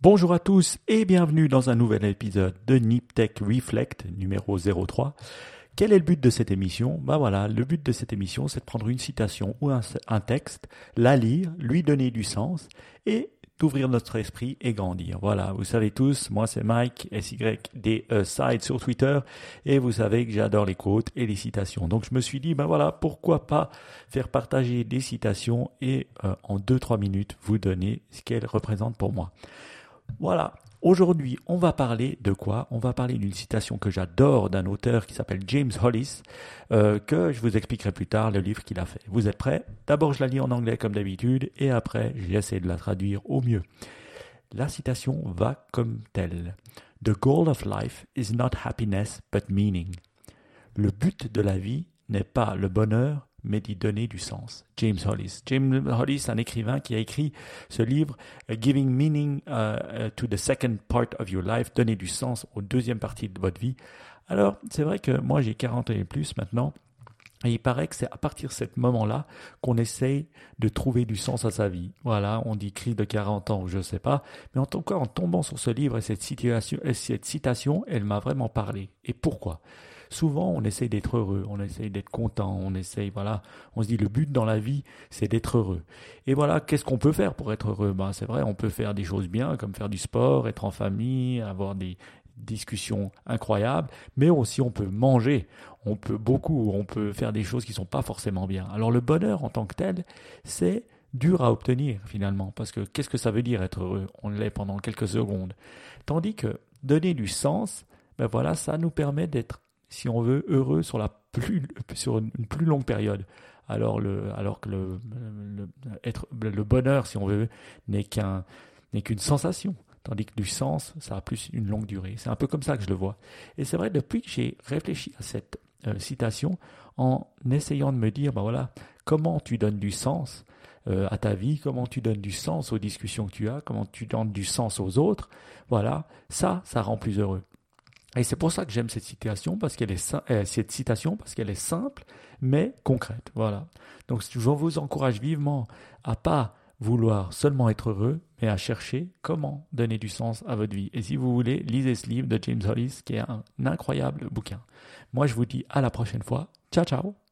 Bonjour à tous et bienvenue dans un nouvel épisode de NipTech Reflect numéro 03. Quel est le but de cette émission? Ben voilà, le but de cette émission, c'est de prendre une citation ou un, texte, la lire, lui donner du sens et d'ouvrir notre esprit et grandir. Voilà, vous savez tous, moi c'est Mike, SYD Side sur Twitter, et vous savez que j'adore les quotes et les citations. Donc je me suis dit, ben voilà, pourquoi pas faire partager des citations et euh, en 2-3 minutes vous donner ce qu'elles représentent pour moi. Voilà. Aujourd'hui, on va parler de quoi? On va parler d'une citation que j'adore d'un auteur qui s'appelle James Hollis, euh, que je vous expliquerai plus tard le livre qu'il a fait. Vous êtes prêts? D'abord, je la lis en anglais comme d'habitude, et après, j'essaie de la traduire au mieux. La citation va comme telle. The goal of life is not happiness but meaning. Le but de la vie n'est pas le bonheur, mais d'y donner du sens. James Hollis. James Hollis, un écrivain qui a écrit ce livre Giving Meaning uh, uh, to the Second Part of Your Life, donner du sens aux deuxième partie de votre vie. Alors, c'est vrai que moi j'ai 40 ans et plus maintenant, et il paraît que c'est à partir de ce moment-là qu'on essaye de trouver du sens à sa vie. Voilà, on dit cri de 40 ans, je ne sais pas. Mais en tout cas, en tombant sur ce livre et cette, situation, et cette citation, elle m'a vraiment parlé. Et pourquoi? Souvent on essaye d'être heureux, on essaye d'être content, on essaye, voilà, on se dit le but dans la vie, c'est d'être heureux. Et voilà, qu'est-ce qu'on peut faire pour être heureux? Ben c'est vrai, on peut faire des choses bien, comme faire du sport, être en famille, avoir des discussions incroyables, mais aussi on peut manger, on peut beaucoup, on peut faire des choses qui sont pas forcément bien. Alors le bonheur en tant que tel, c'est dur à obtenir finalement, parce que qu'est-ce que ça veut dire être heureux? On l'est pendant quelques secondes. Tandis que donner du sens, ben voilà, ça nous permet d'être si on veut, heureux sur, la plus, sur une plus longue période. Alors, le, alors que le, le, être, le bonheur, si on veut, n'est n'est qu'une sensation. Tandis que du sens, ça a plus une longue durée. C'est un peu comme ça que je le vois. Et c'est vrai, depuis que j'ai réfléchi à cette euh, citation, en essayant de me dire, ben voilà, comment tu donnes du sens euh, à ta vie, comment tu donnes du sens aux discussions que tu as, comment tu donnes du sens aux autres, voilà, ça, ça rend plus heureux. Et c'est pour ça que j'aime cette citation parce qu'elle est euh, cette citation parce qu'elle est simple mais concrète. Voilà. Donc je vous encourage vivement à pas vouloir seulement être heureux, mais à chercher comment donner du sens à votre vie. Et si vous voulez, lisez ce livre de James Hollis qui est un incroyable bouquin. Moi, je vous dis à la prochaine fois. Ciao, ciao